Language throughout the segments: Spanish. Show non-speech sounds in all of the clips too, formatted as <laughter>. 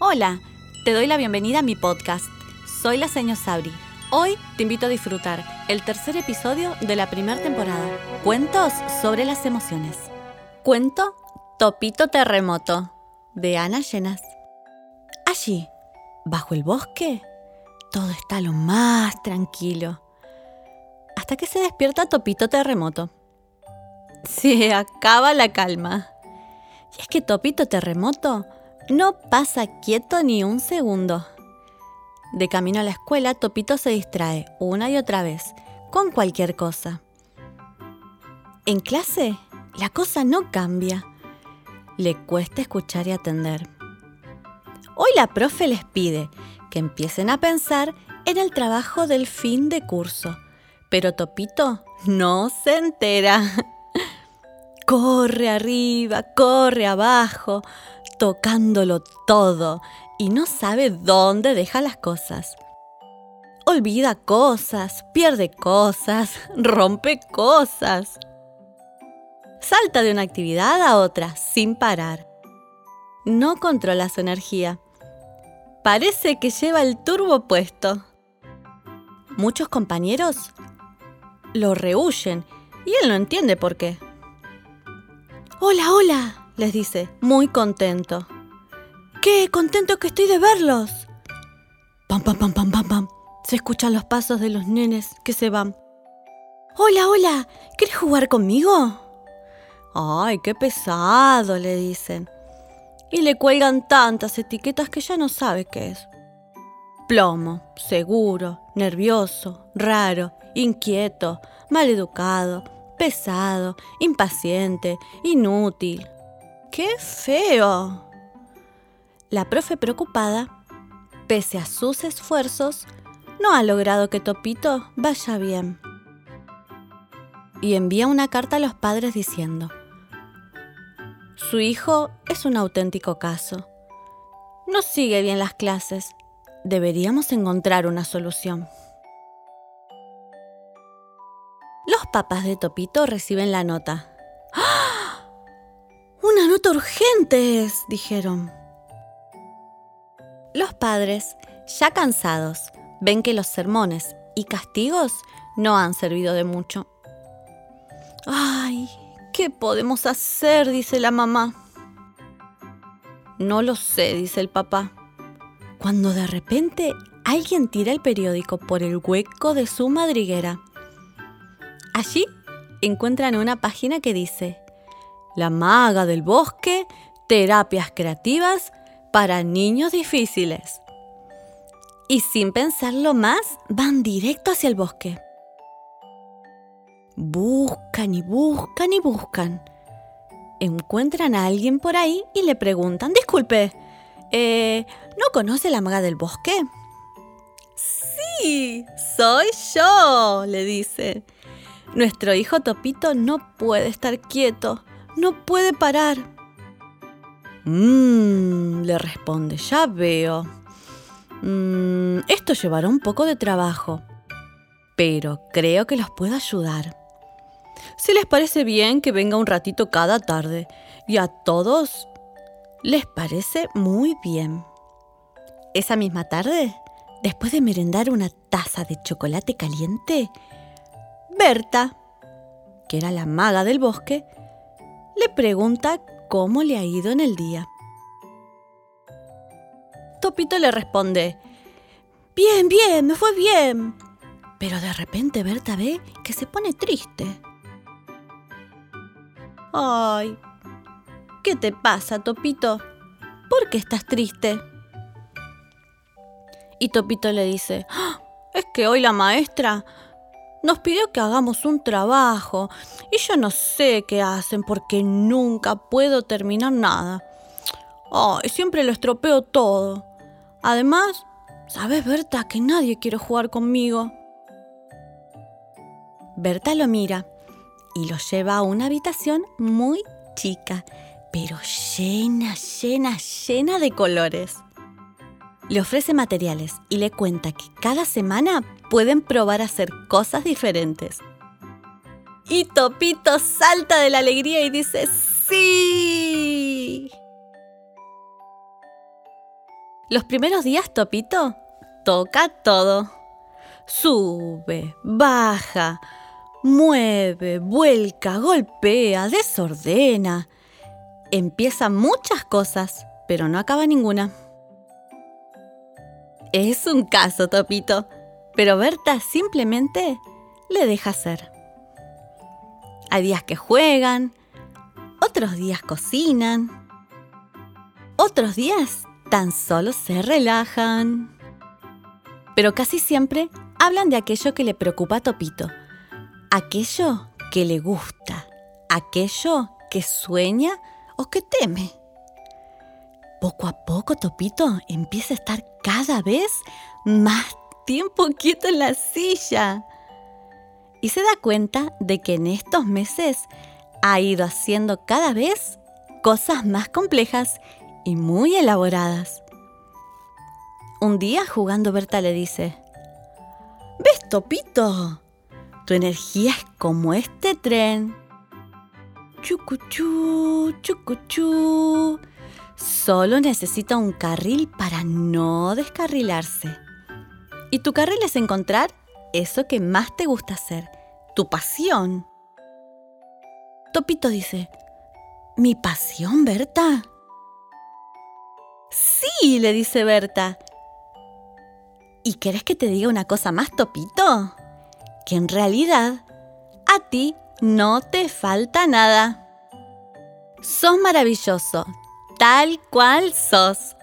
Hola, te doy la bienvenida a mi podcast. Soy la señor Sabri. Hoy te invito a disfrutar el tercer episodio de la primera temporada. Cuentos sobre las emociones. Cuento Topito Terremoto de Ana Llenas. Allí, bajo el bosque, todo está lo más tranquilo. Hasta que se despierta Topito Terremoto. Se acaba la calma. Y es que Topito Terremoto no pasa quieto ni un segundo. De camino a la escuela, Topito se distrae una y otra vez con cualquier cosa. En clase, la cosa no cambia. Le cuesta escuchar y atender. Hoy la profe les pide que empiecen a pensar en el trabajo del fin de curso, pero Topito no se entera. <laughs> Corre arriba, corre abajo, tocándolo todo y no sabe dónde deja las cosas. Olvida cosas, pierde cosas, <laughs> rompe cosas. Salta de una actividad a otra sin parar. No controla su energía. Parece que lleva el turbo puesto. Muchos compañeros lo rehuyen y él no entiende por qué. Hola, hola, les dice, muy contento. ¡Qué contento que estoy de verlos! Pam, pam, pam, pam, pam, pam. Se escuchan los pasos de los nenes que se van. Hola, hola, ¿quieres jugar conmigo? Ay, qué pesado, le dicen. Y le cuelgan tantas etiquetas que ya no sabe qué es. Plomo, seguro, nervioso, raro, inquieto, maleducado, pesado, impaciente, inútil, ¡Qué feo! La profe preocupada, pese a sus esfuerzos, no ha logrado que Topito vaya bien. Y envía una carta a los padres diciendo, su hijo es un auténtico caso. No sigue bien las clases. Deberíamos encontrar una solución. Los papás de Topito reciben la nota. Urgente es, dijeron. Los padres, ya cansados, ven que los sermones y castigos no han servido de mucho. Ay, ¿qué podemos hacer? dice la mamá. No lo sé, dice el papá. Cuando de repente alguien tira el periódico por el hueco de su madriguera. Allí encuentran una página que dice, la maga del bosque, terapias creativas para niños difíciles. Y sin pensarlo más, van directo hacia el bosque. Buscan y buscan y buscan. Encuentran a alguien por ahí y le preguntan, disculpe, eh, ¿no conoce la maga del bosque? Sí, soy yo, le dice. Nuestro hijo Topito no puede estar quieto. No puede parar. Mmm, le responde, ya veo. Mmm, esto llevará un poco de trabajo, pero creo que los puedo ayudar. Si les parece bien que venga un ratito cada tarde y a todos les parece muy bien. Esa misma tarde, después de merendar una taza de chocolate caliente, Berta, que era la maga del bosque, pregunta cómo le ha ido en el día. Topito le responde, Bien, bien, me fue bien. Pero de repente Berta ve que se pone triste. Ay, ¿qué te pasa, Topito? ¿Por qué estás triste? Y Topito le dice, ¡Ah! es que hoy la maestra nos pidió que hagamos un trabajo y yo no sé qué hacen porque nunca puedo terminar nada. Ay, siempre lo estropeo todo. Además, ¿sabes, Berta, que nadie quiere jugar conmigo? Berta lo mira y lo lleva a una habitación muy chica, pero llena, llena, llena de colores. Le ofrece materiales y le cuenta que cada semana pueden probar a hacer cosas diferentes. Y Topito salta de la alegría y dice, ¡Sí! Los primeros días Topito toca todo. Sube, baja, mueve, vuelca, golpea, desordena. Empieza muchas cosas, pero no acaba ninguna. Es un caso, Topito, pero Berta simplemente le deja hacer. Hay días que juegan, otros días cocinan, otros días tan solo se relajan. Pero casi siempre hablan de aquello que le preocupa a Topito, aquello que le gusta, aquello que sueña o que teme. Poco a poco Topito empieza a estar cada vez más tiempo quieto en la silla. Y se da cuenta de que en estos meses ha ido haciendo cada vez cosas más complejas y muy elaboradas. Un día jugando Berta le dice, ¿Ves, Topito? Tu energía es como este tren. Chucuchú, chucuchú. Solo necesita un carril para no descarrilarse. Y tu carril es encontrar eso que más te gusta hacer, tu pasión. Topito dice, ¿mi pasión, Berta? Sí, le dice Berta. ¿Y querés que te diga una cosa más, Topito? Que en realidad a ti no te falta nada. Sos maravilloso, tal cual sos.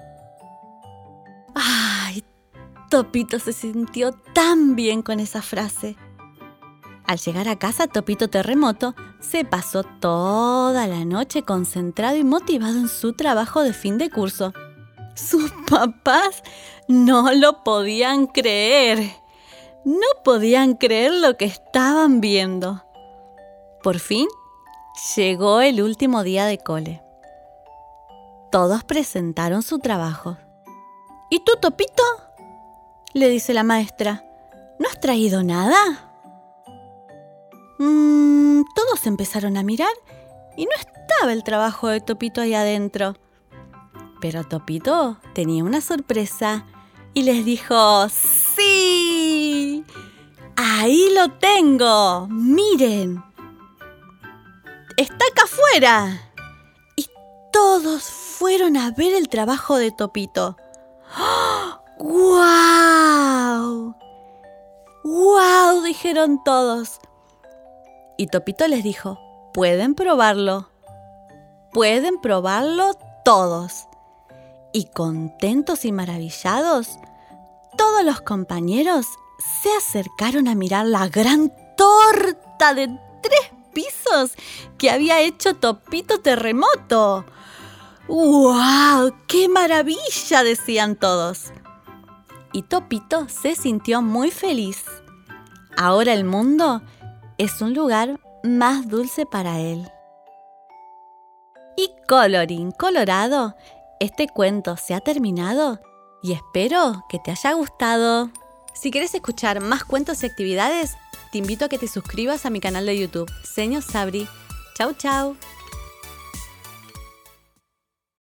Topito se sintió tan bien con esa frase. Al llegar a casa, Topito Terremoto se pasó toda la noche concentrado y motivado en su trabajo de fin de curso. Sus papás no lo podían creer. No podían creer lo que estaban viendo. Por fin llegó el último día de cole. Todos presentaron su trabajo. ¿Y tú, Topito? Le dice la maestra. ¿No has traído nada? Mm, todos empezaron a mirar y no estaba el trabajo de Topito ahí adentro. Pero Topito tenía una sorpresa y les dijo, ¡Sí! Ahí lo tengo. Miren. Está acá afuera. Y todos fueron a ver el trabajo de Topito. ¡Guau! ¡Guau! dijeron todos. Y Topito les dijo, pueden probarlo. Pueden probarlo todos y contentos y maravillados, todos los compañeros se acercaron a mirar la gran torta de tres pisos que había hecho Topito Terremoto. ¡Wow! ¡Qué maravilla! decían todos. Y Topito se sintió muy feliz. Ahora el mundo es un lugar más dulce para él. Y colorín colorado, este cuento se ha terminado y espero que te haya gustado. Si quieres escuchar más cuentos y actividades, te invito a que te suscribas a mi canal de YouTube, Señor Sabri. Chau, chau.